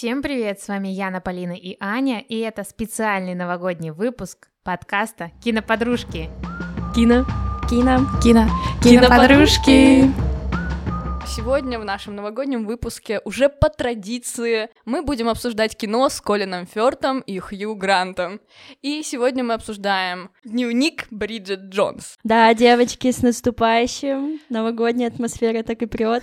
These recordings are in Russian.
Всем привет, с вами Яна, Полина и Аня, и это специальный новогодний выпуск подкаста «Киноподружки». Кино, кино, Кино, киноподружки. Сегодня в нашем новогоднем выпуске уже по традиции мы будем обсуждать кино с Колином Фёртом и Хью Грантом. И сегодня мы обсуждаем дневник Бриджит Джонс. Да, девочки, с наступающим. Новогодняя атмосфера так и прет.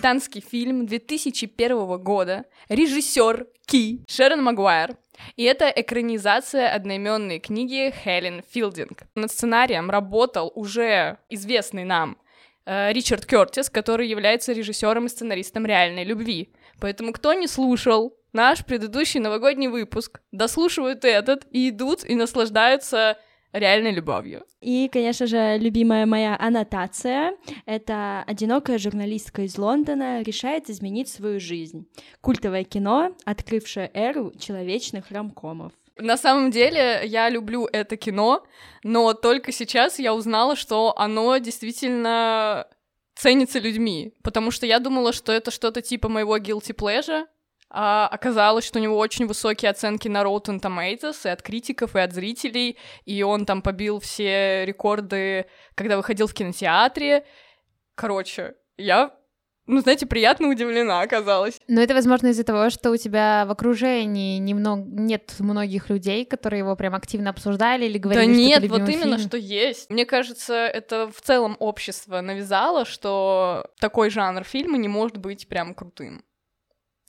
Британский фильм 2001 года, режиссер Ки Шерон Магуайр. И это экранизация одноименной книги Хелен Филдинг. Над сценарием работал уже известный нам э, Ричард Кертис, который является режиссером и сценаристом реальной любви. Поэтому кто не слушал наш предыдущий новогодний выпуск, дослушивают этот и идут и наслаждаются реальной любовью. И, конечно же, любимая моя аннотация — это одинокая журналистка из Лондона решает изменить свою жизнь. Культовое кино, открывшее эру человечных рамкомов. На самом деле, я люблю это кино, но только сейчас я узнала, что оно действительно ценится людьми, потому что я думала, что это что-то типа моего guilty pleasure, а оказалось, что у него очень высокие оценки на Rotten Tomatoes и от критиков, и от зрителей, и он там побил все рекорды, когда выходил в кинотеатре. Короче, я, ну, знаете, приятно удивлена оказалась. Но это, возможно, из-за того, что у тебя в окружении немного, нет многих людей, которые его прям активно обсуждали или говорили, да что нет, вот именно фильм. что есть. Мне кажется, это в целом общество навязало, что такой жанр фильма не может быть прям крутым.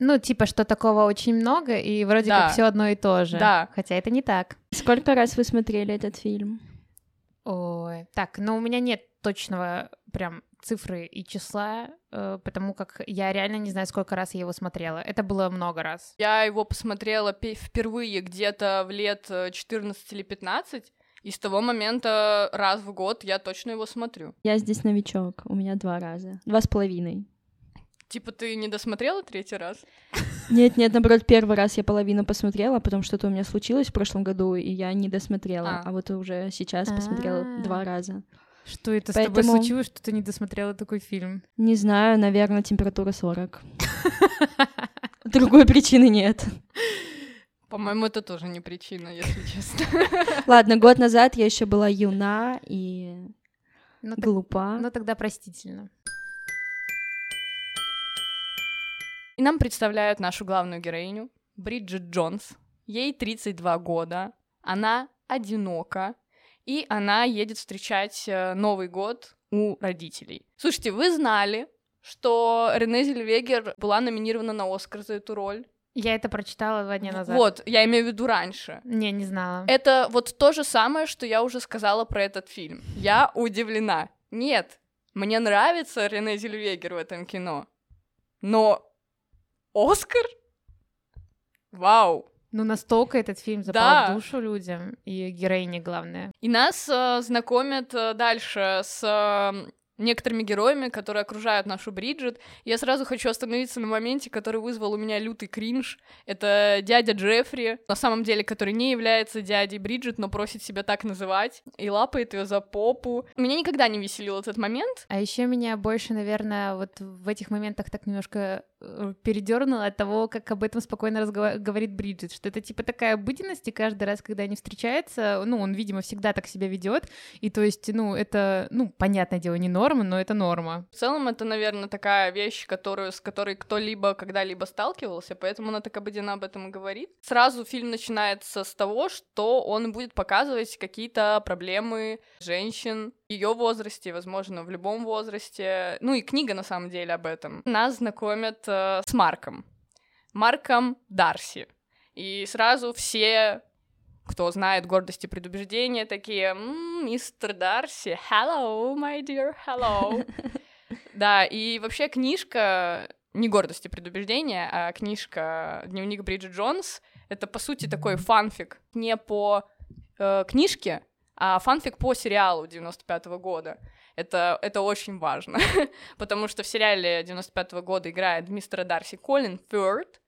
Ну, типа, что такого очень много, и вроде Да. как все одно и то же. Да. Хотя это не так. Сколько раз вы смотрели этот фильм? Ой, так, ну у меня нет точного прям цифры и числа, э, потому как я реально не знаю, сколько раз я его смотрела. Это было много раз. Я его посмотрела пе- впервые где-то в лет э, 14 или 15, и с того момента раз в год я точно его смотрю. Я здесь новичок, у меня два раза. Два с половиной. Типа ты не досмотрела третий раз? Нет, нет, наоборот, первый раз я половину посмотрела, потом что-то у меня случилось в прошлом году, и я не досмотрела. А. А, вот уже сейчас посмотрела А. два раза. Что это с тобой случилось, что ты не досмотрела такой фильм? Не знаю, наверное, температура 40. Другой причины нет. По-моему, это тоже не причина, если честно. Ладно, год назад я еще была юна и Ну, глупа. ну, тогда простительно. И нам представляют нашу главную героиню, Бриджит Джонс. Ей 32 года, она одинока, и она едет встречать э, Новый год у родителей. Слушайте, вы знали, что Рене Зельвегер была номинирована на Оскар за эту роль? Я это прочитала два дня назад. Вот, я имею в виду раньше. Не, не знала. Это вот то же самое, что я уже сказала про этот фильм. Я удивлена. Нет, мне нравится Рене Зельвегер в этом кино, но Оскар? Вау! Ну, настолько этот фильм запал Да. в душу людям, и героине главное. И нас э, знакомят э, дальше с э, некоторыми героями, которые окружают нашу Бриджит. Я сразу хочу остановиться на моменте, который вызвал у меня лютый кринж. Это дядя Джеффри, на самом деле, который не является дядей Бриджит, но просит себя так называть, и лапает ее за попу. Меня никогда не веселил этот момент. А еще меня больше, наверное, вот в этих моментах так немножко передернуло от того, как об этом спокойно разгова- говорит Бриджит, что это типа такая обыденность, и каждый раз, когда они встречаются, ну, он, видимо, всегда так себя ведет, и то есть, ну, это, ну, понятное дело, не норма, но это норма. В целом, это, наверное, такая вещь, которую, с которой кто-либо когда-либо сталкивался, поэтому она так обыденно об этом и говорит. Сразу фильм начинается с того, что он будет показывать какие-то проблемы женщин ее возрасте, возможно, в любом возрасте. Ну и книга, на самом деле, об этом. Нас знакомят э, с Марком. Марком Дарси. И сразу все кто знает гордость и предубеждение, такие, «М, мистер Дарси, hello, my dear, hello. Да, и вообще книжка не гордость и предубеждение, а книжка «Дневник Бриджит Джонс» — это, по сути, такой фанфик не по э, книжке, а фанфик по сериалу 95 года. Это, это очень важно, потому что в сериале 95 года играет мистер Дарси Колин Фёрд,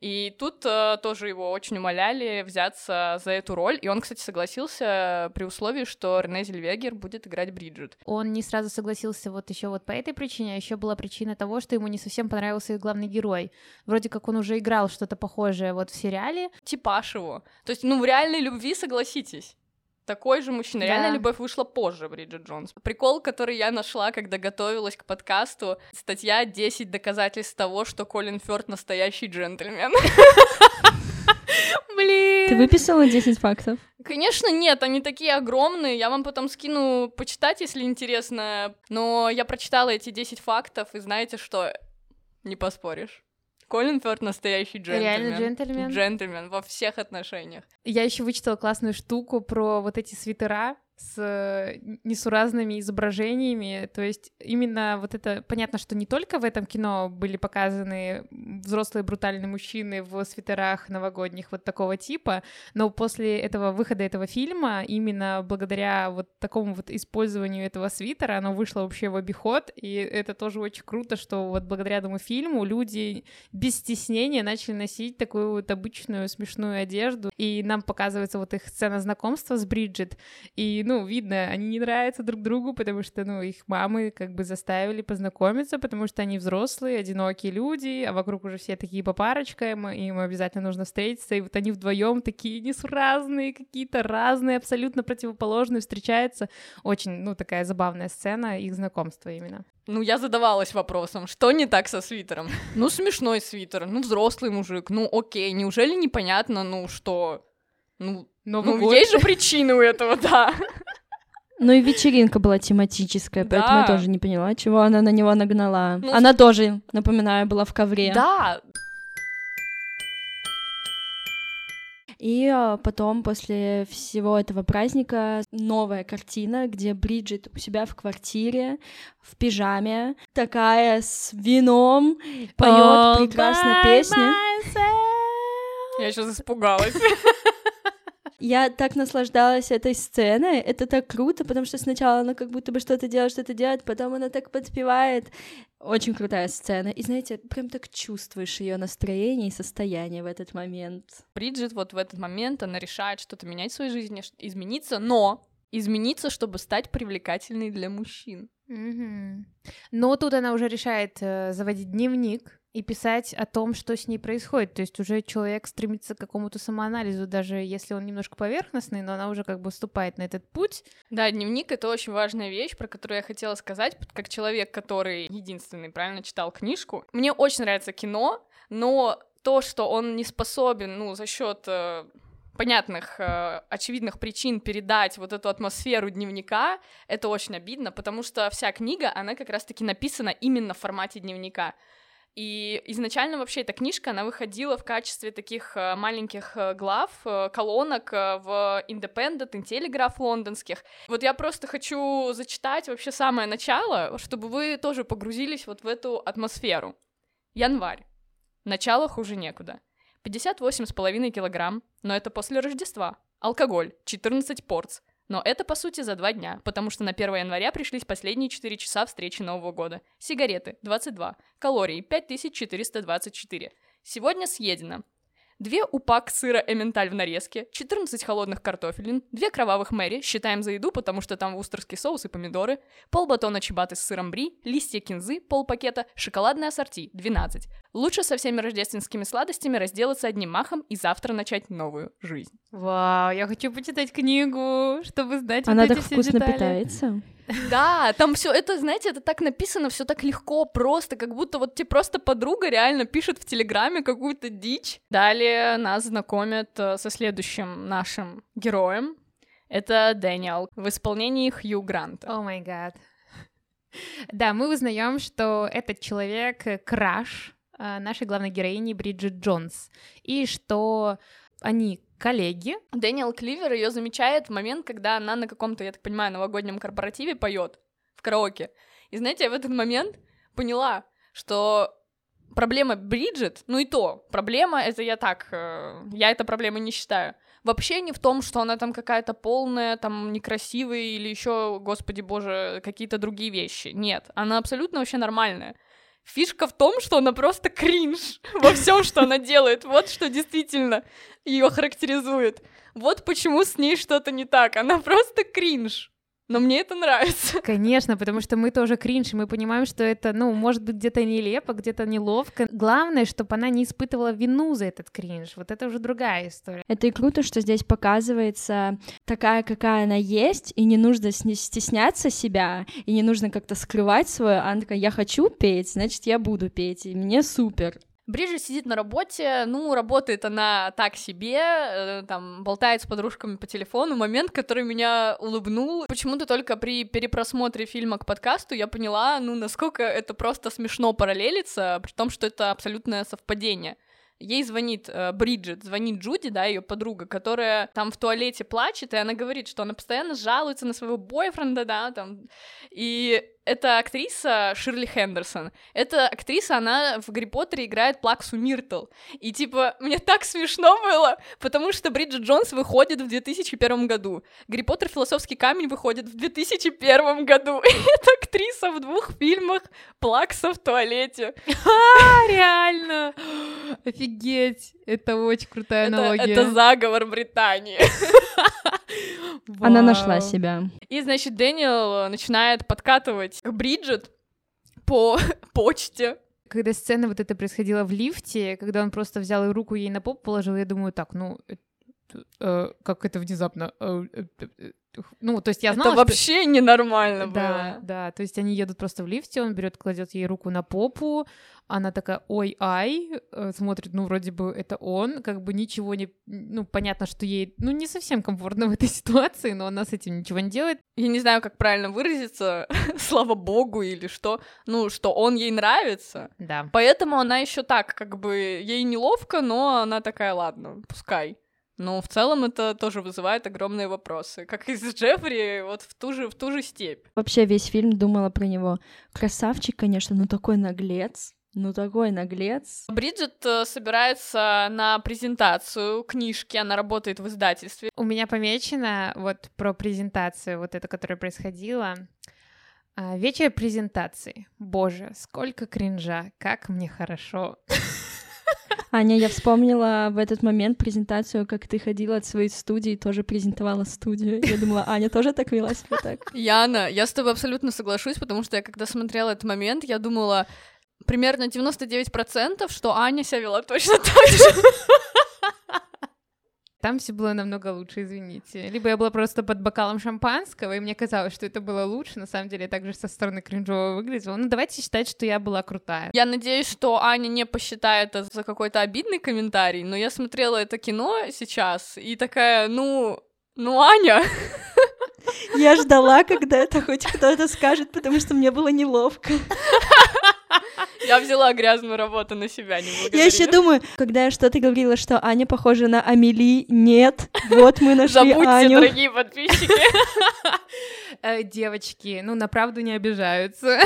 И тут э, тоже его очень умоляли взяться за эту роль. И он, кстати, согласился при условии, что Рене Зельвегер будет играть Бриджит. Он не сразу согласился вот еще вот по этой причине, а еще была причина того, что ему не совсем понравился их главный герой. Вроде как он уже играл что-то похожее вот в сериале. Типаж его. То есть, ну, в реальной любви, согласитесь такой же мужчина. Да. Реально любовь вышла позже Бриджит Джонс. Прикол, который я нашла, когда готовилась к подкасту, статья «10 доказательств того, что Колин Фёрд настоящий джентльмен». Блин. Ты выписала 10 фактов? Конечно, нет, они такие огромные. Я вам потом скину почитать, если интересно. Но я прочитала эти 10 фактов, и знаете что? Не поспоришь. Колин Фёрд настоящий джентльмен. Реально джентльмен? Джентльмен во всех отношениях. Я еще вычитала классную штуку про вот эти свитера, с э, несуразными изображениями. То есть именно вот это... Понятно, что не только в этом кино были показаны взрослые брутальные мужчины в свитерах новогодних вот такого типа, но после этого выхода этого фильма именно благодаря вот такому вот использованию этого свитера оно вышло вообще в обиход, и это тоже очень круто, что вот благодаря этому фильму люди без стеснения начали носить такую вот обычную смешную одежду, и нам показывается вот их сцена знакомства с Бриджит, и ну, видно, они не нравятся друг другу, потому что, ну, их мамы как бы заставили познакомиться, потому что они взрослые, одинокие люди, а вокруг уже все такие по парочкам, и им обязательно нужно встретиться, и вот они вдвоем такие несуразные, какие-то разные, абсолютно противоположные встречаются. Очень, ну, такая забавная сцена их знакомства именно. Ну, я задавалась вопросом, что не так со свитером? Ну, смешной свитер, ну, взрослый мужик, ну, окей, неужели непонятно, ну, что... Ну, Новый ну, год. есть же причины у этого, да. Ну и вечеринка была тематическая, поэтому да. я тоже не поняла, чего она на него нагнала. Ну, она тоже, напоминаю, была в ковре. Да. И а, потом, после всего этого праздника, новая картина, где Бриджит у себя в квартире, в пижаме, такая с вином, поет прекрасно песню. Я сейчас испугалась. Я так наслаждалась этой сценой, это так круто, потому что сначала она как будто бы что-то делает, что-то делает, потом она так подпевает. Очень крутая сцена. И знаете, прям так чувствуешь ее настроение и состояние в этот момент. Бриджит вот в этот момент, она решает что-то менять в своей жизни, измениться, но измениться, чтобы стать привлекательной для мужчин. Mm-hmm. Но тут она уже решает э, заводить дневник, и писать о том, что с ней происходит. То есть уже человек стремится к какому-то самоанализу, даже если он немножко поверхностный, но она уже как бы вступает на этот путь. Да, дневник — это очень важная вещь, про которую я хотела сказать, как человек, который единственный правильно читал книжку. Мне очень нравится кино, но то, что он не способен, ну, за счет э, понятных, э, очевидных причин передать вот эту атмосферу дневника, это очень обидно, потому что вся книга, она как раз-таки написана именно в формате дневника. И изначально вообще эта книжка, она выходила в качестве таких э, маленьких э, глав, э, колонок в Independent и Telegraph лондонских. Вот я просто хочу зачитать вообще самое начало, чтобы вы тоже погрузились вот в эту атмосферу. Январь. Начало хуже некуда. 58,5 килограмм, но это после Рождества. Алкоголь. 14 порц. Но это, по сути, за два дня, потому что на 1 января пришлись последние 4 часа встречи Нового года. Сигареты – 22. Калорий – 5424. Сегодня съедено. Две упак сыра эменталь в нарезке, 14 холодных картофелин, две кровавых мэри, считаем за еду, потому что там вустерский соус и помидоры, полбатона чебаты с сыром бри, листья кинзы, полпакета, шоколадное ассорти, 12. Лучше со всеми рождественскими сладостями разделаться одним махом и завтра начать новую жизнь. Вау, я хочу почитать книгу, чтобы знать Она вот так эти вкусно детали. питается. Да, там все это, знаете, это так написано, все так легко, просто, как будто вот тебе просто подруга реально пишет в Телеграме какую-то дичь. Далее нас знакомят э, со следующим нашим героем. Это Дэниел в исполнении Хью Гранта. О май гад. Да, мы узнаем, что этот человек краш нашей главной героини Бриджит Джонс, и что они коллеги. Дэниел Кливер ее замечает в момент, когда она на каком-то, я так понимаю, новогоднем корпоративе поет в караоке. И знаете, я в этот момент поняла, что проблема Бриджит, ну и то, проблема, это я так, э, я это проблемой не считаю. Вообще не в том, что она там какая-то полная, там некрасивая или еще, господи боже, какие-то другие вещи. Нет, она абсолютно вообще нормальная. Фишка в том, что она просто кринж во всем, что она делает. Вот что действительно ее характеризует. Вот почему с ней что-то не так. Она просто кринж но мне это нравится. Конечно, потому что мы тоже кринж, и мы понимаем, что это, ну, может быть, где-то нелепо, где-то неловко. Главное, чтобы она не испытывала вину за этот кринж. Вот это уже другая история. Это и круто, что здесь показывается такая, какая она есть, и не нужно стесняться себя, и не нужно как-то скрывать свое. Она такая, я хочу петь, значит, я буду петь, и мне супер. Бриджит сидит на работе, ну, работает она так себе, э, там, болтает с подружками по телефону. Момент, который меня улыбнул, почему-то только при перепросмотре фильма к подкасту я поняла, ну, насколько это просто смешно параллелится, при том, что это абсолютное совпадение. Ей звонит э, Бриджит, звонит Джуди, да, ее подруга, которая там в туалете плачет, и она говорит, что она постоянно жалуется на своего бойфренда, да, там, и это актриса Ширли Хендерсон. Эта актриса, она в Гарри Поттере играет Плаксу Миртл. И, типа, мне так смешно было, потому что Бриджит Джонс выходит в 2001 году. Гарри Поттер Философский камень выходит в 2001 году. И эта актриса в двух фильмах Плакса в туалете. А, реально! Офигеть! Это очень крутая аналогия. Это заговор Британии. Она нашла себя. И, значит, Дэниел начинает подкатывать Бриджит по почте. Когда сцена вот это происходила в лифте, когда он просто взял руку ей на поп положил, я думаю, так, ну, э, как это внезапно. Э, э, э ну, то есть я знала, Это вообще что... ненормально было. Да, да, то есть они едут просто в лифте, он берет, кладет ей руку на попу, она такая, ой-ай, э, смотрит, ну, вроде бы это он, как бы ничего не... Ну, понятно, что ей, ну, не совсем комфортно в этой ситуации, но она с этим ничего не делает. Я не знаю, как правильно выразиться, слава богу или что, ну, что он ей нравится. Да. Поэтому она еще так, как бы, ей неловко, но она такая, ладно, пускай. Но в целом это тоже вызывает огромные вопросы. Как из Джеффри, вот в ту же, в ту же степь. Вообще весь фильм думала про него. Красавчик, конечно, ну такой наглец. Ну такой наглец. Бриджит э, собирается на презентацию книжки, она работает в издательстве. У меня помечено вот про презентацию, вот это, которая происходила. А, вечер презентации. Боже, сколько кринжа, как мне хорошо. Аня, я вспомнила в этот момент презентацию, как ты ходила от своей студии, тоже презентовала студию. Я думала, Аня тоже так вела себя так. Яна, я с тобой абсолютно соглашусь, потому что я когда смотрела этот момент, я думала, примерно 99%, что Аня себя вела точно так же. Там все было намного лучше, извините. Либо я была просто под бокалом шампанского, и мне казалось, что это было лучше. На самом деле, я также со стороны кринжово выглядела. Ну, давайте считать, что я была крутая. Я надеюсь, что Аня не посчитает это за какой-то обидный комментарий, но я смотрела это кино сейчас, и такая, ну, ну, Аня... Я ждала, когда это хоть кто-то скажет, потому что мне было неловко. Я взяла грязную работу на себя, не Я еще думаю, когда я что-то говорила, что Аня похожа на Амели, нет, вот мы нашли Забудьте, Аню. дорогие подписчики. Э, девочки, ну, на правду не обижаются.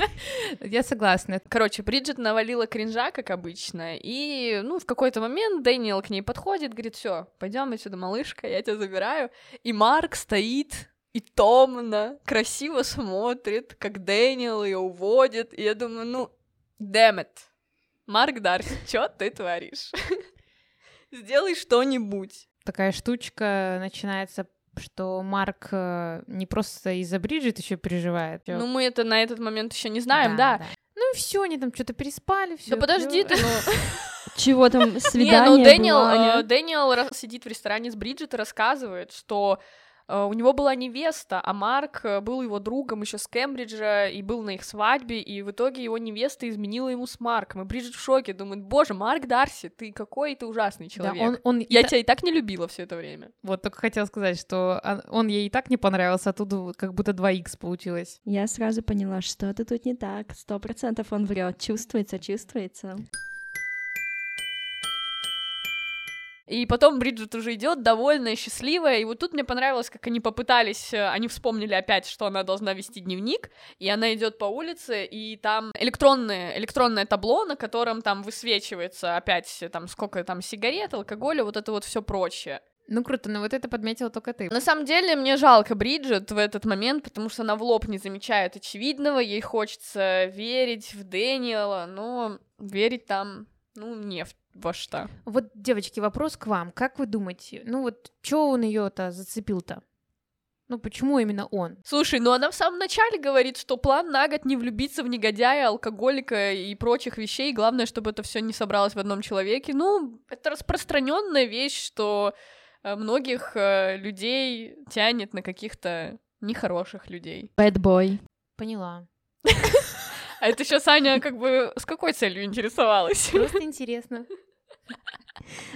Я согласна. Короче, Бриджит навалила кринжа, как обычно, и, ну, в какой-то момент Дэниел к ней подходит, говорит, все, пойдем отсюда, малышка, я тебя забираю. И Марк стоит и томно, красиво смотрит, как Дэниел ее уводит, и я думаю, ну, Damn it. Марк Дарси, что ты творишь? Сделай что-нибудь. Такая штучка начинается что Марк э, не просто из-за Бриджит еще переживает. Ну, мы это на этот момент еще не знаем, да. да. да. Ну и все, они там что-то переспали, все. Да подожди ты, ну. Чего там свидание? Не, ну Дэниел, э, Дэниел сидит в ресторане с Бриджит и рассказывает, что у него была невеста, а Марк э, был его другом еще с Кембриджа и был на их свадьбе, и в итоге его невеста изменила ему с Марком. И Бриджит в шоке, думает, боже, Марк Дарси, ты какой ты ужасный человек. Да, он, он Я и тебя и так не любила все это время. Вот только хотела сказать, что он ей и так не понравился, а тут как будто 2х получилось. Я сразу поняла, что-то тут не так. Сто процентов он врет. Чувствуется, чувствуется. И потом Бриджит уже идет довольная, счастливая. И вот тут мне понравилось, как они попытались, э, они вспомнили опять, что она должна вести дневник, и она идет по улице, и там электронное, электронное табло, на котором там высвечивается опять там сколько там сигарет, алкоголя, вот это вот все прочее. Ну круто, но вот это подметила только ты. На самом деле, мне жалко Бриджит в этот момент, потому что она в лоб не замечает очевидного, ей хочется верить в Дэниела, но верить там, ну, не в во что. Вот, девочки, вопрос к вам. Как вы думаете, ну вот, что он ее-то зацепил-то? Ну, почему именно он? Слушай, ну она в самом начале говорит, что план на год не влюбиться в негодяя, алкоголика и прочих вещей. Главное, чтобы это все не собралось в одном человеке. Ну, это распространенная вещь, что э, многих э, людей тянет на каких-то нехороших людей. Bad boy. Поняла. А это сейчас Аня как бы с какой целью интересовалась? Просто интересно.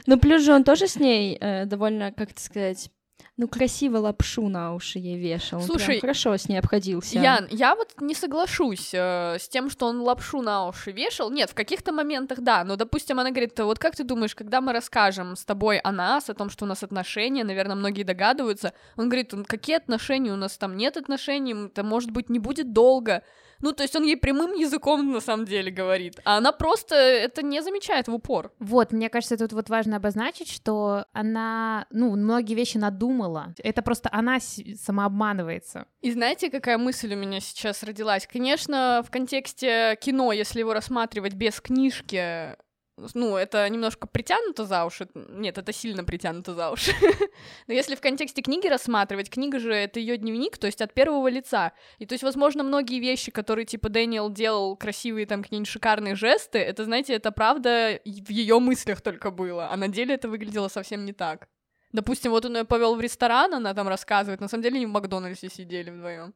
Ну, плюс же он тоже с ней э, довольно, как это сказать, ну, красиво лапшу на уши ей вешал. Он Слушай, хорошо с ней обходился. Ян, я вот не соглашусь э, с тем, что он лапшу на уши вешал. Нет, в каких-то моментах да, но, допустим, она говорит, вот как ты думаешь, когда мы расскажем с тобой о нас, о том, что у нас отношения, наверное, многие догадываются, он говорит, какие отношения, у нас там нет отношений, это, может быть, не будет долго. Ну, то есть он ей прямым языком на самом деле говорит, а она просто это не замечает в упор. Вот, мне кажется, тут вот важно обозначить, что она, ну, многие вещи надумала. Это просто она самообманывается. И знаете, какая мысль у меня сейчас родилась? Конечно, в контексте кино, если его рассматривать без книжки, ну, это немножко притянуто за уши. Нет, это сильно притянуто за уши. Но если в контексте книги рассматривать, книга же это ее дневник, то есть от первого лица. И то есть, возможно, многие вещи, которые типа Дэниел делал красивые там какие-нибудь шикарные жесты, это, знаете, это правда в ее мыслях только было, а на деле это выглядело совсем не так. Допустим, вот он ее повел в ресторан, она там рассказывает, на самом деле они в Макдональдсе сидели вдвоем.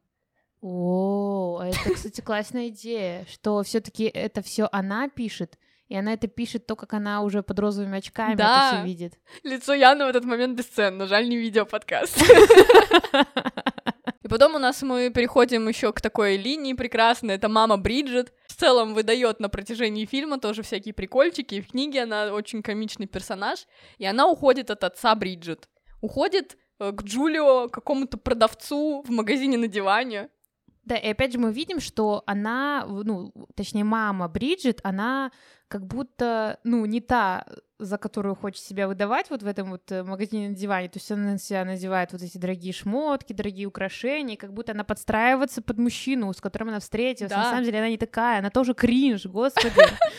О, это, кстати, классная идея, что все-таки это все она пишет, и она это пишет то, как она уже под розовыми очками да. это все видит. Лицо Яны в этот момент бесценно, жаль, не видео подкаст. И потом у нас мы переходим еще к такой линии прекрасной. Это мама Бриджит. В целом выдает на протяжении фильма тоже всякие прикольчики. И в книге она очень комичный персонаж. И она уходит от отца Бриджит. Уходит э, к Джулио, какому-то продавцу в магазине на диване. Да, и опять же мы видим, что она, ну, точнее, мама Бриджит, она как будто, ну, не та, за которую хочет себя выдавать вот в этом вот э, магазине на диване. То есть она на себя надевает вот эти дорогие шмотки, дорогие украшения, как будто она подстраивается под мужчину, с которым она встретилась. Да. На самом деле она не такая, она тоже кринж, господи.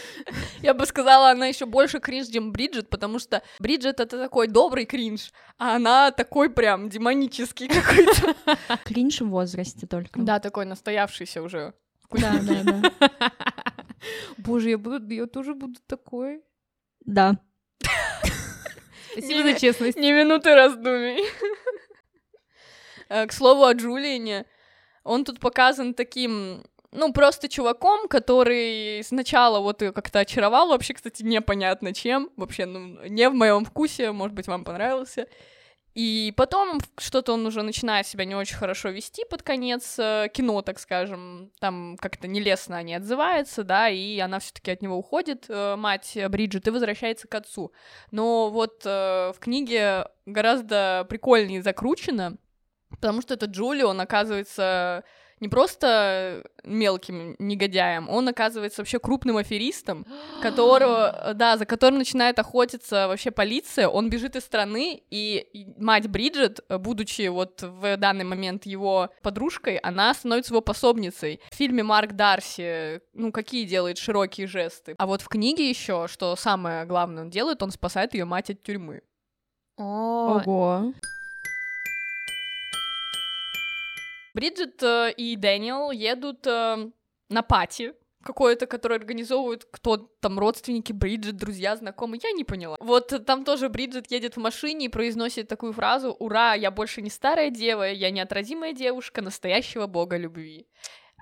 Я бы сказала, она еще больше кринж, чем Бриджит, потому что Бриджит это такой добрый кринж, а она такой прям демонический какой-то. Кринж в возрасте только. Да, такой настоявшийся уже. Да, да, да. Боже, я, буду, я тоже буду такой. Да. Спасибо за честность. Не минуты раздумий. Э, к слову о Джулиане, он тут показан таким ну, просто чуваком, который сначала вот как-то очаровал, вообще, кстати, непонятно чем, вообще, ну, не в моем вкусе, может быть, вам понравился. И потом что-то он уже начинает себя не очень хорошо вести под конец э, кино, так скажем. Там как-то нелестно они отзываются, да, и она все таки от него уходит, э, мать Бриджит, и возвращается к отцу. Но вот э, в книге гораздо прикольнее закручено, потому что этот Джули, он оказывается не просто мелким негодяем, он оказывается вообще крупным аферистом, которого, да, за которым начинает охотиться вообще полиция, он бежит из страны, и мать Бриджит, будучи вот в данный момент его подружкой, она становится его пособницей. В фильме Марк Дарси, ну, какие делает широкие жесты. А вот в книге еще, что самое главное он делает, он спасает ее мать от тюрьмы. Ого. Бриджит э, и Дэниел едут э, на party какое-то, которое организовывают кто там, родственники Бриджит, друзья, знакомые, я не поняла. Вот там тоже Бриджит едет в машине и произносит такую фразу «Ура, я больше не старая дева, я неотразимая девушка настоящего бога любви».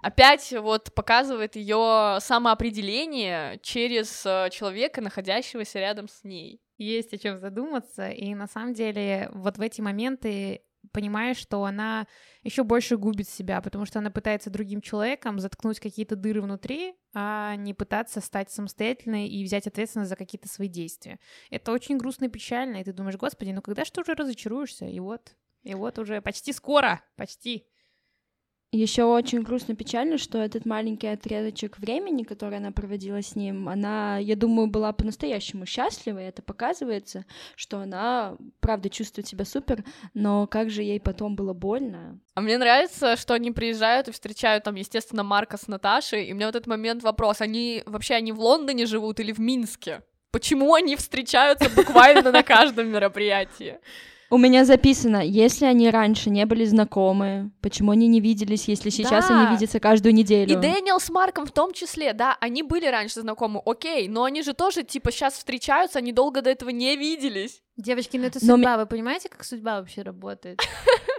Опять вот показывает ее самоопределение через э, человека, находящегося рядом с ней. Есть о чем задуматься, и на самом деле вот в эти моменты понимаешь, что она еще больше губит себя, потому что она пытается другим человеком заткнуть какие-то дыры внутри, а не пытаться стать самостоятельной и взять ответственность за какие-то свои действия. Это очень грустно и печально, и ты думаешь, господи, ну когда же ты уже разочаруешься? И вот, и вот уже почти скоро, почти. Еще очень грустно, печально, что этот маленький отрезочек времени, который она проводила с ним, она, я думаю, была по-настоящему счастлива, и это показывается, что она, правда, чувствует себя супер, но как же ей потом было больно. А мне нравится, что они приезжают и встречают там, естественно, Марка с Наташей, и у меня вот этот момент вопрос, они вообще они в Лондоне живут или в Минске? Почему они встречаются буквально на каждом мероприятии? У меня записано, если они раньше не были знакомы, почему они не виделись, если сейчас Да. они видятся каждую неделю? И Дэниел с Марком в том числе, да, они были раньше знакомы, окей, но они же тоже, типа, сейчас встречаются, они долго до этого не виделись. Девочки, ну это Но судьба, вы понимаете, как судьба вообще работает?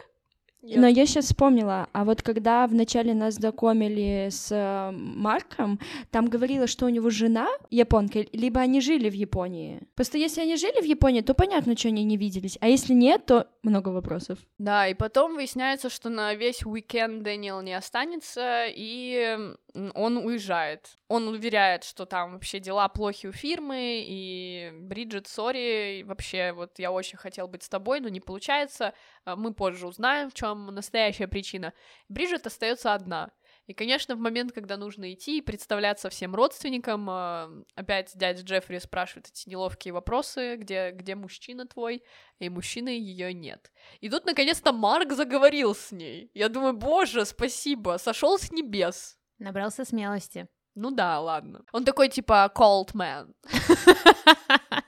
Но я сейчас вспомнила, а вот когда вначале нас знакомили с э, Марком, там говорила, что у него жена японка, либо они жили в Японии. Просто если они жили в Японии, то понятно, что они не виделись, а если нет, то много вопросов. Да, и потом выясняется, что на весь уикенд Дэниел не останется, и он уезжает. Он уверяет, что там вообще дела плохи у фирмы, и Бриджит, сори, вообще вот я очень хотел быть с тобой, но не получается. А Мы позже узнаем, в чем настоящая причина. Бриджит остается одна. И, конечно, в момент, когда нужно идти и представляться всем родственникам, а, опять дядя Джеффри спрашивает эти неловкие вопросы, где, где мужчина твой, и мужчины ее нет. И тут, наконец-то, Марк заговорил с ней. Я думаю, боже, спасибо, сошел с небес. Набрался смелости. Ну да, ладно. Он такой, типа, cold man.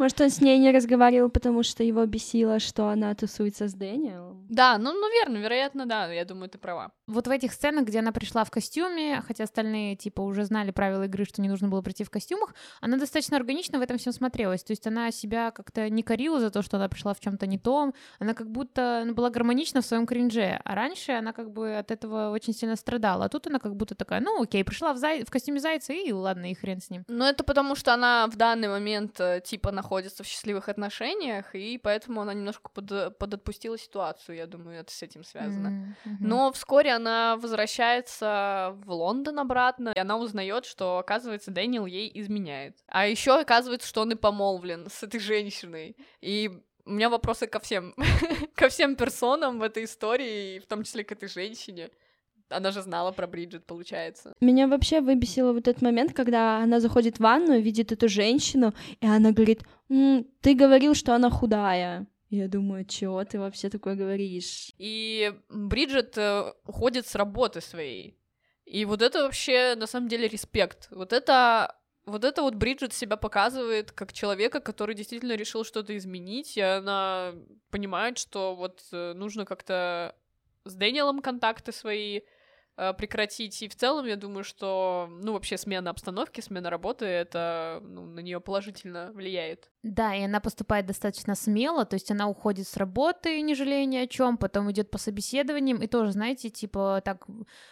Может, он с ней не разговаривал, потому что его бесило, что она тусуется с Дэниелом? Да, ну, ну, верно, вероятно, да, я думаю, ты права. Вот в этих сценах, где она пришла в костюме, хотя остальные, типа, уже знали правила игры, что не нужно было прийти в костюмах, она достаточно органично в этом всем смотрелась. То есть она себя как-то не корила за то, что она пришла в чем-то не том. Она как будто ну, была гармонична в своем кринже. А раньше она как бы от этого очень сильно страдала. А тут она как будто такая, ну окей, пришла в, зай... в костюме зайца, и ладно, и хрен с ним. Ну, это потому, что она в данный момент, э, типа, находится в счастливых отношениях, и поэтому она немножко под, подотпустила ситуацию, я думаю, это с этим связано. Мгм. Но вскоре она возвращается в Лондон обратно, и она узнает, что, оказывается, Дэниел ей изменяет. А еще оказывается, что он и помолвлен с этой женщиной. И у меня вопросы ко всем, ко всем персонам в этой истории, и в том числе к этой женщине. Она же знала про Бриджит, получается. Меня вообще выбесило вот этот момент, когда она заходит в ванну, видит эту женщину, и она говорит, «М, ты говорил, что она худая. Я думаю, чего ты вообще такое говоришь? И Бриджит э, уходит с работы своей. И вот это вообще, на самом деле, респект. Вот это вот это вот Бриджит себя показывает как человека, который действительно решил что-то изменить, и она понимает, что вот э, нужно как-то с Дэниелом контакты свои прекратить. И в целом, я думаю, что, ну, вообще смена обстановки, смена работы, это ну, на нее положительно влияет. Да, и она поступает достаточно смело, то есть она уходит с работы, не жалея ни о чем, потом идет по собеседованиям, и тоже, знаете, типа так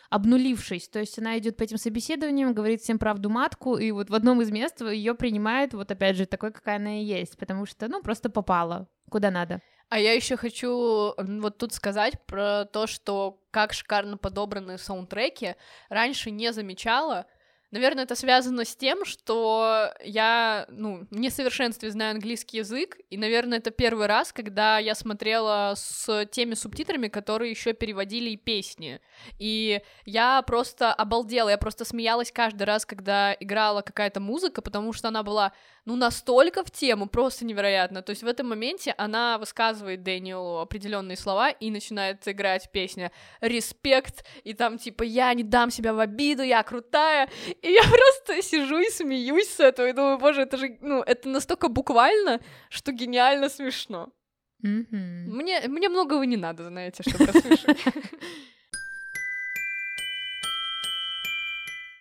обнулившись, то есть она идет по этим собеседованиям, говорит всем правду матку, и вот в одном из мест ее принимают вот опять же такой, какая она и есть, потому что, ну, просто попала куда надо. А я еще хочу вот тут сказать про то, что как шикарно подобраны саундтреки. Раньше не замечала. Наверное, это связано с тем, что я, ну, в несовершенстве знаю английский язык, и, наверное, это первый раз, когда я смотрела с теми субтитрами, которые еще переводили и песни. И я просто обалдела, я просто смеялась каждый раз, когда играла какая-то музыка, потому что она была, ну, настолько в тему, просто невероятно. То есть в этом моменте она высказывает Дэниелу определенные слова и начинает играть песня «Респект», и там типа «Я не дам себя в обиду, я крутая», и я просто сижу и смеюсь с этого, и думаю, боже, это же, ну, это настолько буквально, что гениально смешно. Мгм. Мне, мне многого не надо, знаете, чтобы расслышать.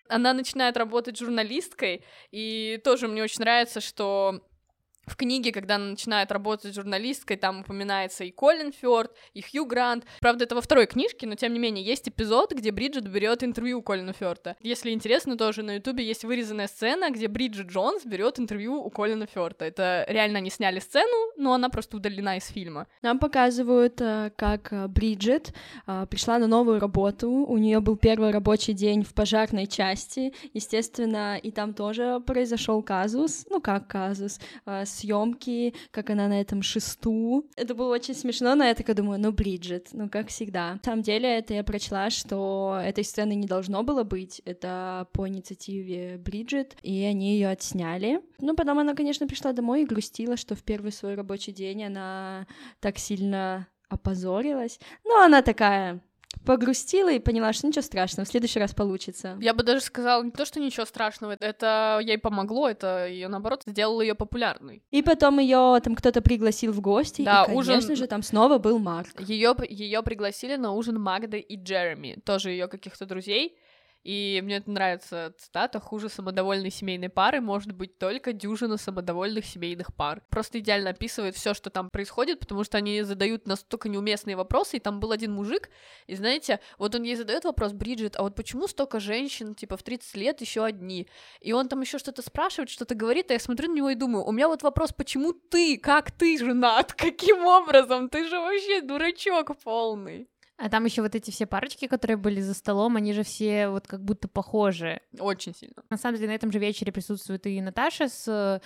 Она начинает работать журналисткой, и тоже мне очень нравится, что в книге, когда она начинает работать журналисткой, там упоминается и Колин Фёрд, и Хью Грант. Правда, это во второй книжке, но тем не менее есть эпизод, где Бриджит берет интервью у Колина Фёрта. Если интересно, тоже на Ютубе есть вырезанная сцена, где Бриджит Джонс берет интервью у Колина Фёрта. Это реально они сняли сцену, но она просто удалена из фильма. Нам показывают, э, как э, Бриджит э, пришла на новую работу. У нее был первый рабочий день в пожарной части. Естественно, и там тоже произошел казус. Ну как казус? С съемки, как она на этом шесту. Это было очень смешно, но я такая думаю, ну, Бриджит, ну, как всегда. На самом деле, это я прочла, что этой сцены не должно было быть, это по инициативе Бриджит, и они ее отсняли. Ну, потом она, конечно, пришла домой и грустила, что в первый свой рабочий день она так сильно опозорилась. Но она такая, погрустила и поняла, что ничего страшного, в следующий раз получится. Я бы даже сказала, не то, что ничего страшного, это ей помогло, это ее наоборот сделало ее популярной. И потом ее там кто-то пригласил в гости, да, и, конечно ужин... же, там снова был Марк. Ее ее пригласили на ужин Магды и Джереми, тоже ее каких-то друзей. И мне это нравится цитата «Хуже самодовольной семейной пары может быть только дюжина самодовольных семейных пар». Просто идеально описывает все, что там происходит, потому что они задают настолько неуместные вопросы, и там был один мужик, и знаете, вот он ей задает вопрос, Бриджит, а вот почему столько женщин, типа, в 30 лет еще одни? И он там еще что-то спрашивает, что-то говорит, а я смотрю на него и думаю, у меня вот вопрос, почему ты, как ты женат, каким образом? Ты же вообще дурачок полный. А там еще вот эти все парочки, которые были за столом, они же все вот как будто похожи. Очень сильно. На самом деле на этом же вечере присутствует и Наташа с...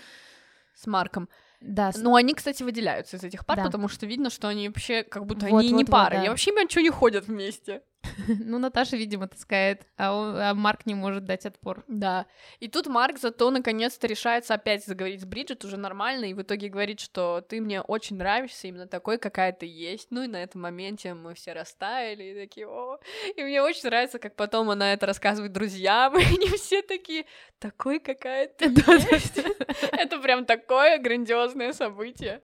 С Марком. Да. Но они, кстати, выделяются из этих пар, да. потому что видно, что они вообще как будто вот, они вот, не. Вот, да. Я вообще понимаю, что они ходят вместе. Ну, Наташа, видимо, таскает, а, он, а Марк не может дать отпор. Да. И тут Марк зато наконец-то решается опять заговорить с Бриджит уже нормально, и в итоге говорит, что ты мне очень нравишься именно такой, какая ты есть. Ну и на этом моменте мы все растаяли, и такие, о. И мне очень нравится, как потом она это рассказывает друзьям, и они все такие, такой, какая ты есть. Это прям такое грандиозное событие.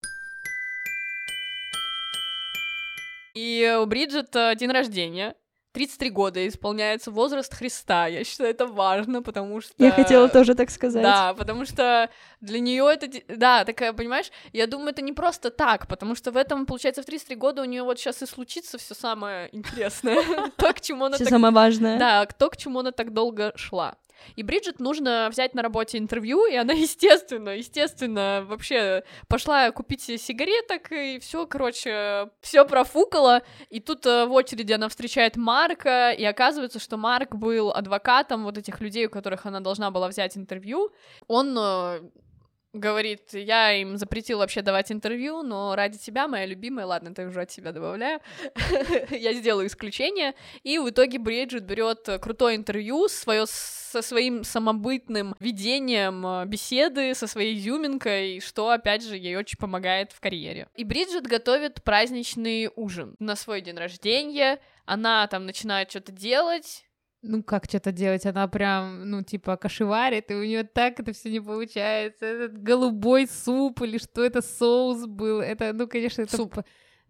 И у Бриджит э, день рождения, 33 года исполняется возраст Христа. Я считаю, это важно, потому что... Я хотела тоже так сказать. Да, потому что для нее это... Да, такая, понимаешь, я думаю, это не просто так, потому что в этом, получается, в 33 года у нее вот сейчас и случится все самое интересное. То, к чему она Все самое важное. Да, то, к чему она так долго шла. И Бриджит нужно взять на работе интервью, и она, естественно, естественно, вообще пошла купить сигареток, и все, короче, все профукала. И тут э, в очереди она встречает Марка, и оказывается, что Марк был адвокатом вот этих людей, у которых она должна была взять интервью. Он э, говорит, я им запретил вообще давать интервью, но ради тебя, моя любимая, ладно, ты уже от себя добавляю, я сделаю исключение, и в итоге Бриджит берет крутое интервью свое, со своим самобытным ведением э, беседы, со своей изюминкой, что, опять же, ей очень помогает в карьере. И Бриджит готовит праздничный ужин на свой день рождения, она там начинает что-то делать, ну, как что-то делать, она прям, ну, типа, кашеварит, и у нее так это все не получается. Этот голубой суп или что это соус был, это, ну, конечно, это суп.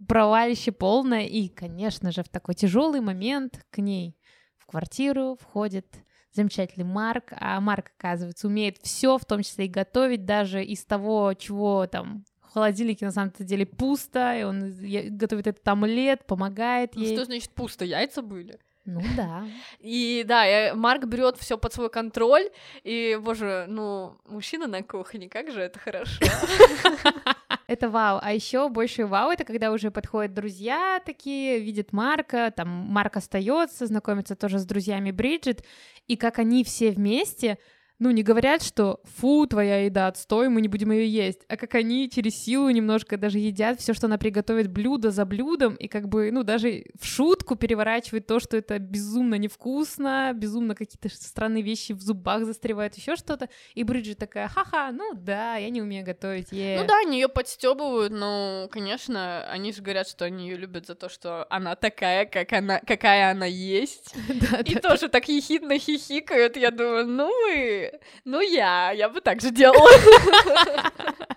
провалище полное. И, конечно же, в такой тяжелый момент к ней в квартиру входит замечательный Марк, а Марк, оказывается, умеет все, в том числе и готовить, даже из того, чего там в холодильнике на самом деле пусто, и он готовит этот омлет, помогает ей. Что значит пусто? Яйца были? Ну да. И да, Марк берет все под свой контроль, и, боже, ну, мужчина на кухне, как же это хорошо. Это вау. А еще больше вау это когда уже подходят друзья такие, видят Марка, там Марк остается, знакомится тоже с друзьями Бриджит, и как они все вместе ну, не говорят, что фу, твоя еда отстой, мы не будем ее есть, а как они через силу немножко даже едят все, что она приготовит блюдо за блюдом, и как бы, ну, даже в шутку переворачивает то, что это безумно невкусно, безумно какие-то странные вещи в зубах застревают, еще что-то, и Бриджит такая, ха-ха, ну да, я не умею готовить, е. Ну да, они ее подстебывают, но, конечно, они же говорят, что они ее любят за то, что она такая, как она, какая она есть, и тоже так ехидно хихикают, я думаю, ну вы ну я, я бы так же делала.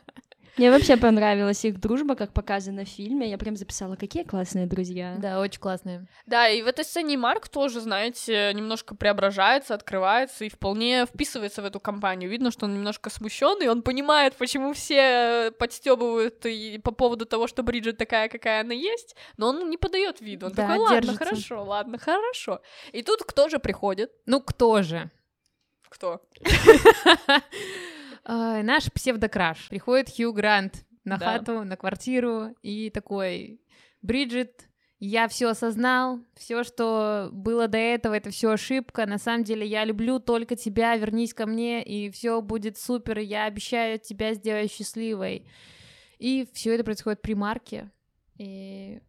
Мне вообще понравилась их дружба, как показано в фильме. Я прям записала, какие классные друзья. Да, очень классные. Да, и в этой сцене Марк тоже, знаете, немножко преображается, открывается и вполне вписывается в эту компанию. Видно, что он немножко смущен, и он понимает, почему все подстебывают и по поводу того, что Бриджит такая, какая она есть, но он не подает виду. Он да, такой, ладно, держится. хорошо, ладно, хорошо. И тут кто же приходит? Ну, кто же? Кто? Наш псевдокраш. Приходит Хью Грант на хату, на квартиру, и такой, Бриджит, я все осознал, все, что было до этого, это все ошибка. На самом деле я люблю только тебя, вернись ко мне, и все будет супер. Я обещаю тебя сделать счастливой. И все это происходит при Марке. И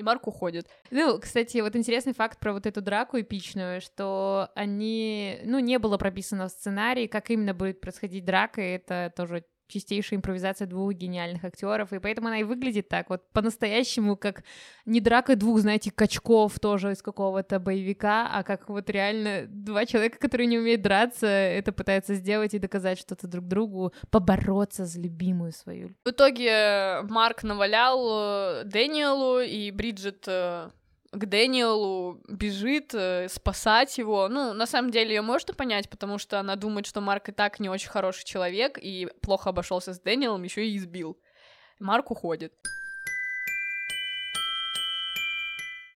и Марк уходит. Ну, кстати, вот интересный факт про вот эту драку эпичную, что они, ну, не было прописано в сценарии, как именно будет происходить драка, и это тоже чистейшая импровизация двух гениальных актеров, и поэтому она и выглядит так вот по-настоящему, как не драка двух, знаете, качков тоже из какого-то боевика, а как вот реально два человека, которые не умеют драться, это пытаются сделать и доказать что-то друг другу, побороться за любимую свою. В итоге Марк навалял э, Дэниелу, и Бриджит э, к Дэниелу бежит э, спасать его. Ну, на самом деле ее можно понять, потому что она думает, что Марк и так не очень хороший человек и плохо обошелся с Дэниелом, еще и избил. Марк уходит.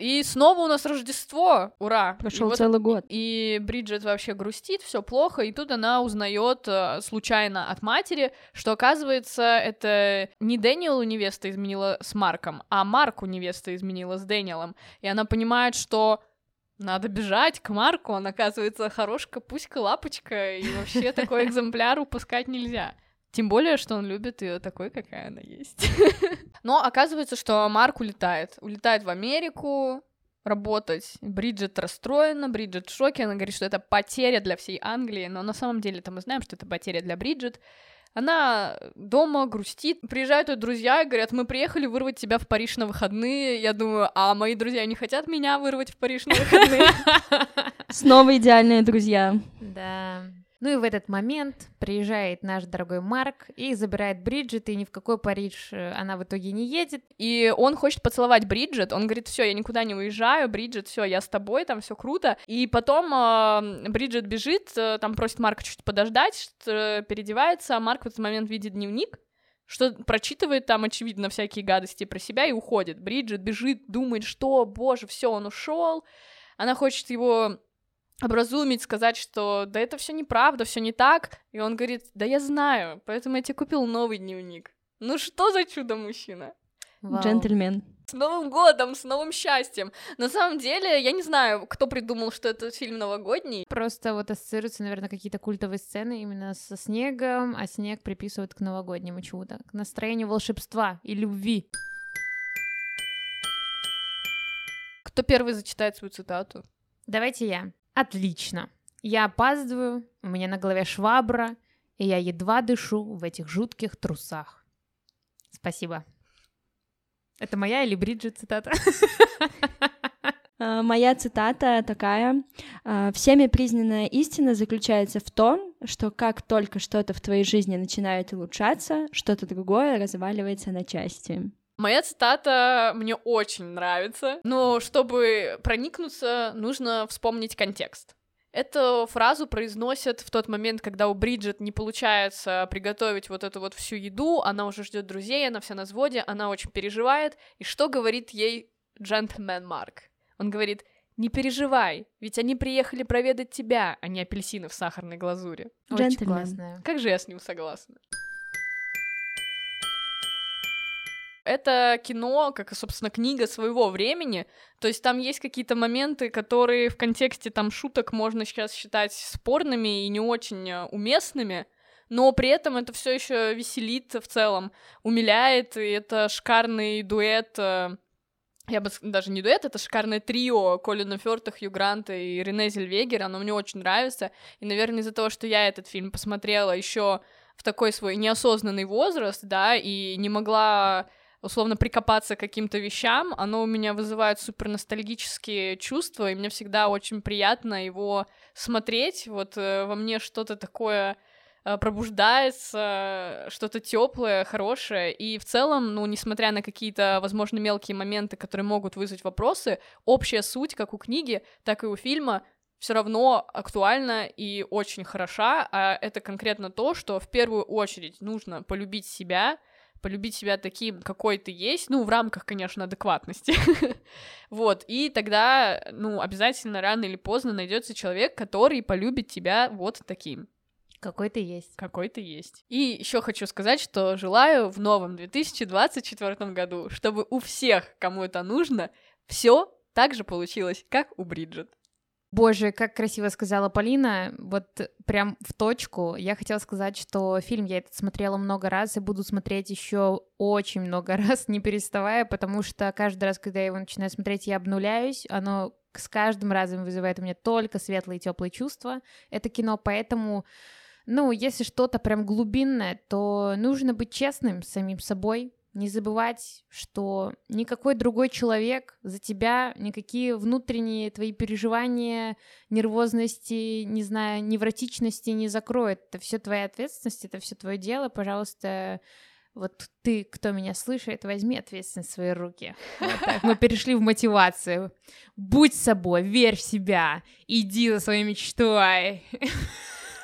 И снова у нас Рождество, ура! Прошел вот, целый год. И Бриджит вообще грустит, все плохо, и тут она узнает э, случайно от матери, что оказывается это не Дэниелу невеста изменила с Марком, а Марку невеста изменила с Дэниелом, и она понимает, что надо бежать к Марку, он оказывается хорошка, пуська, лапочка, и вообще такой экземпляр упускать нельзя. Тем более, что он любит ее такой, какая она есть. Но оказывается, что Марк улетает. Улетает в Америку работать. Бриджит расстроена, Бриджит в шоке. Она говорит, что это потеря для всей Англии. Но на самом деле-то мы знаем, что это потеря для Бриджит. Она дома грустит. Приезжают ее друзья и говорят, мы приехали вырвать тебя в Париж на выходные. Я думаю, а мои друзья не хотят меня вырвать в Париж на выходные? Снова идеальные друзья. Да. Ну и в этот момент приезжает наш дорогой Марк и забирает Бриджит, и ни в какой Париж э, она в итоге не едет. И он хочет поцеловать Бриджит, он говорит, все, я никуда не уезжаю, Бриджит, все, я с тобой, там все круто. И потом э, Бриджит бежит, э, там просит Марка чуть подождать, что, переодевается, а Марк в этот момент видит дневник, что прочитывает там, очевидно, всякие гадости про себя и уходит. Бриджит бежит, думает, что, боже, все, он ушел. Она хочет его образумить, сказать, что да это все неправда, все не так. И он говорит, да я знаю, поэтому я тебе купил новый дневник. Ну что за чудо-мужчина? Вау. Джентльмен. С Новым годом, с новым счастьем. На самом деле, я не знаю, кто придумал, что этот фильм новогодний. Просто вот ассоциируются, наверное, какие-то культовые сцены именно со снегом, а снег приписывают к новогоднему чуду, к настроению волшебства и любви. Кто первый зачитает свою цитату? Давайте я. Отлично. Я опаздываю, у меня на голове швабра, и я едва дышу в этих жутких трусах. Спасибо. Это моя или Бриджит цитата? А, моя цитата такая. «А, «Всеми признанная истина заключается в том, что как только что-то в твоей жизни начинает улучшаться, что-то другое разваливается на части». Моя цитата мне очень нравится, но чтобы проникнуться, нужно вспомнить контекст. Эту фразу произносят в тот момент, когда у Бриджит не получается приготовить вот эту вот всю еду, она уже ждет друзей, она вся на взводе, она очень переживает. И что говорит ей джентльмен Марк? Он говорит, не переживай, ведь они приехали проведать тебя, а не апельсины в сахарной глазури. Очень классная. Как же я с ним согласна. Это кино, как, собственно, книга своего времени. То есть там есть какие-то моменты, которые в контексте там шуток можно сейчас считать спорными и не очень э, уместными. Но при этом это все еще веселит в целом, умиляет, и это шикарный дуэт э, я бы даже не дуэт, это шикарное трио Колина Фёрта, Хью Гранта и Рене Зельвегер, оно мне очень нравится, и, наверное, из-за того, что я этот фильм посмотрела еще в такой свой неосознанный возраст, да, и не могла условно прикопаться к каким-то вещам, оно у меня вызывает супер ностальгические чувства, и мне всегда очень приятно его смотреть. Вот э, во мне что-то такое э, пробуждается, что-то теплое, хорошее. И в целом, ну, несмотря на какие-то, возможно, мелкие моменты, которые могут вызвать вопросы, общая суть, как у книги, так и у фильма, все равно актуальна и очень хороша. А это конкретно то, что в первую очередь нужно полюбить себя, полюбить себя таким, какой ты есть, ну, в рамках, конечно, адекватности. вот, и тогда, ну, обязательно рано или поздно найдется человек, который полюбит тебя вот таким. Какой ты есть. Какой ты есть. И еще хочу сказать, что желаю в новом 2024 году, чтобы у всех, кому это нужно, Все так же получилось, как у Бриджит. Боже, как красиво сказала Полина, вот прям в точку. Я хотела сказать, что фильм я этот смотрела много раз и буду смотреть еще очень много раз, не переставая, потому что каждый раз, когда я его начинаю смотреть, я обнуляюсь. Оно с каждым разом вызывает у меня только светлые теплые чувства. Это кино, поэтому, ну, если что-то прям глубинное, то нужно быть честным с самим собой, не забывать, что никакой другой человек за тебя, никакие внутренние твои переживания, нервозности, не знаю, невротичности не закроет. Это все твоя ответственность, это все твое дело. Пожалуйста, вот ты, кто меня слышит, возьми ответственность в свои руки. Вот так. Мы перешли в мотивацию. Будь собой, верь в себя, иди за своей мечтой.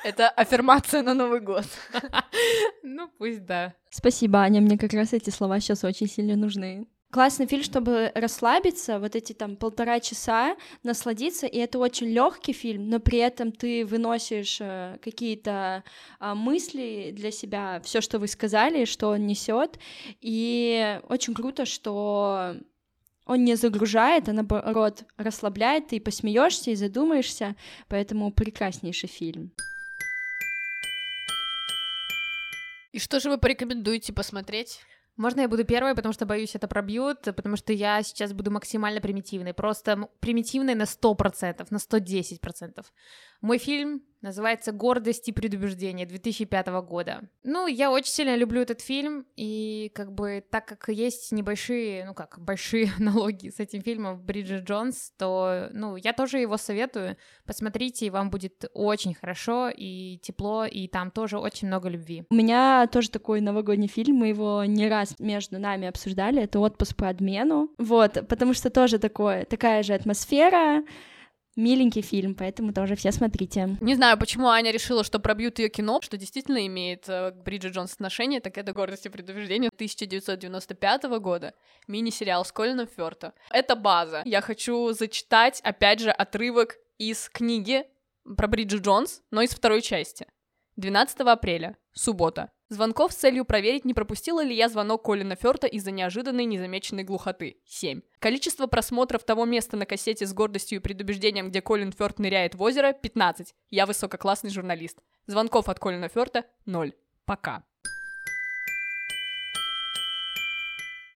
Это аффирмация на Новый год. Ну, пусть да. Спасибо, Аня, мне как раз эти слова сейчас очень сильно нужны. Классный фильм, чтобы расслабиться, вот эти там полтора часа, насладиться, и это очень легкий фильм, но при этом ты выносишь э, какие-то э, мысли для себя, все, что вы сказали, что он несет, и очень круто, что он не загружает, а наоборот расслабляет, ты посмеешься и задумаешься, поэтому прекраснейший фильм. Что же вы порекомендуете посмотреть? Можно я буду первой, потому что боюсь, это пробьют, потому что я сейчас буду максимально примитивной, просто примитивной на 100%, на 110%. Мой фильм называется «Гордость и предубеждение» 2005 года. Ну, я очень сильно люблю этот фильм, и как бы так как есть небольшие, ну как, большие аналогии с этим фильмом Бриджит Джонс, то, ну, я тоже его советую. Посмотрите, и вам будет очень хорошо и тепло, и там тоже очень много любви. У меня тоже такой новогодний фильм, мы его не раз между нами обсуждали, это «Отпуск по обмену». Вот, потому что тоже такое, такая же атмосфера, миленький фильм, поэтому тоже все смотрите. Не знаю, почему Аня решила, что пробьют ее кино, что действительно имеет э, к Бриджит Джонс отношение, так это «Гордость и предубеждение» 1995 года, мини-сериал с Колином Фёрто. Это база. Я хочу зачитать, опять же, отрывок из книги про Бриджит Джонс, но из второй части. 12 апреля, суббота. Звонков с целью проверить, не пропустила ли я звонок Колина Фёрта из-за неожиданной незамеченной глухоты. 7. Количество просмотров того места на кассете с гордостью и предубеждением, где Колин Фёрт ныряет в озеро, 15. Я высококлассный журналист. Звонков от Колина Фёрта 0. Пока.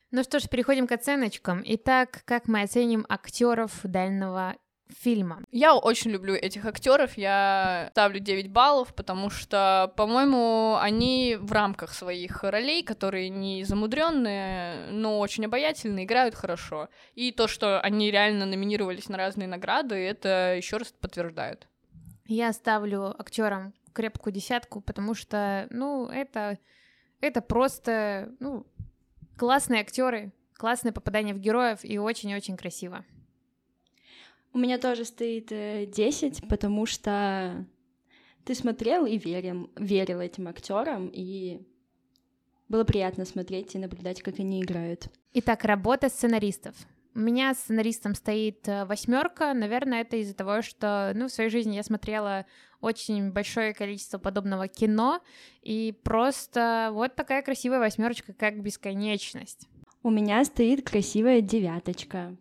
Ну что ж, переходим к оценочкам. Итак, как мы оценим актеров дальнего фильма. Я очень люблю этих актеров, я ставлю 9 баллов, потому что, по-моему, они в рамках своих ролей, которые не замудренные, но очень обаятельные, играют хорошо. И то, что они реально номинировались на разные награды, это еще раз подтверждает. Я ставлю актерам крепкую десятку, потому что, ну, это, это просто, ну, классные актеры, классное попадание в героев и очень-очень красиво. У меня тоже стоит 10, э, потому что ты смотрел и верил, верил этим актерам, и было приятно смотреть и наблюдать, как они играют. Итак, работа сценаристов. У меня сценаристом стоит э, восьмерка. Наверное, это из-за того, что ну, в своей жизни я смотрела очень большое количество подобного кино, и просто вот такая красивая восьмерочка, как бесконечность. У меня стоит красивая девяточка.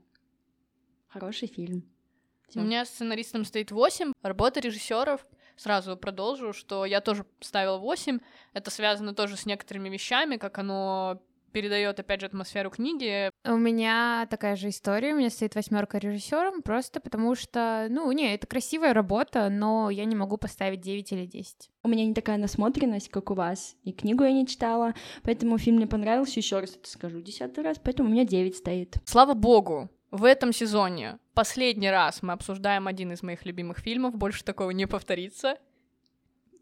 Хороший фильм. У меня сценаристом стоит 8, работа режиссеров. Сразу продолжу, что я тоже ставила 8. Это связано тоже с некоторыми вещами, как оно передает, опять же, атмосферу книги. У меня такая же история, у меня стоит восьмерка режиссером, просто потому что, ну, не, это красивая работа, но я не могу поставить 9 или 10. У меня не такая насмотренность, как у вас, и книгу я не читала, поэтому фильм мне понравился, еще раз это скажу десятый раз, поэтому у меня 9 стоит. Слава богу, в этом сезоне последний раз мы обсуждаем один из моих любимых фильмов, больше такого не повторится.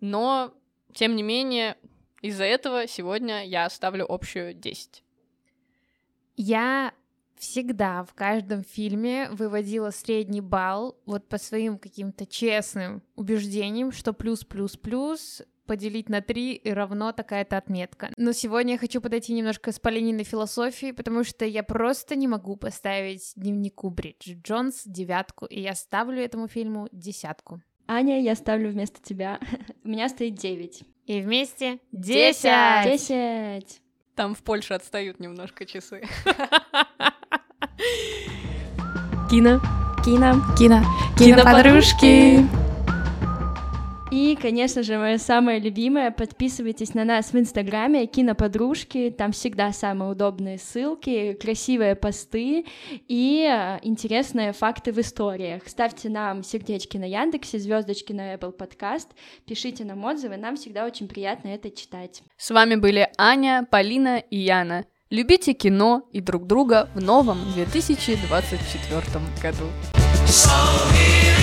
Но, тем не менее, из-за этого сегодня я ставлю общую 10. Я всегда в каждом фильме выводила средний балл вот по своим каким-то честным убеждениям, что плюс-плюс-плюс поделить на три и равно такая-то отметка. Но сегодня я хочу подойти немножко с Полининой философии, потому что я просто не могу поставить дневнику Бриджит Джонс девятку, и я ставлю этому фильму десятку. Аня, я ставлю вместо тебя. У меня стоит девять. И вместе десять! Десять! Там в Польше отстают немножко часы. Кино. Кино. Кино. Киноподружки. И, конечно же, мое самое любимое, подписывайтесь на нас в Инстаграме Киноподружки, там всегда самые удобные ссылки, красивые посты и э, интересные факты в историях. Ставьте нам сердечки на Яндексе, звездочки на Apple Podcast, пишите нам отзывы, нам всегда очень приятно это читать. С вами были Аня, Полина и Яна. Любите кино и друг друга в новом 2024 году. So here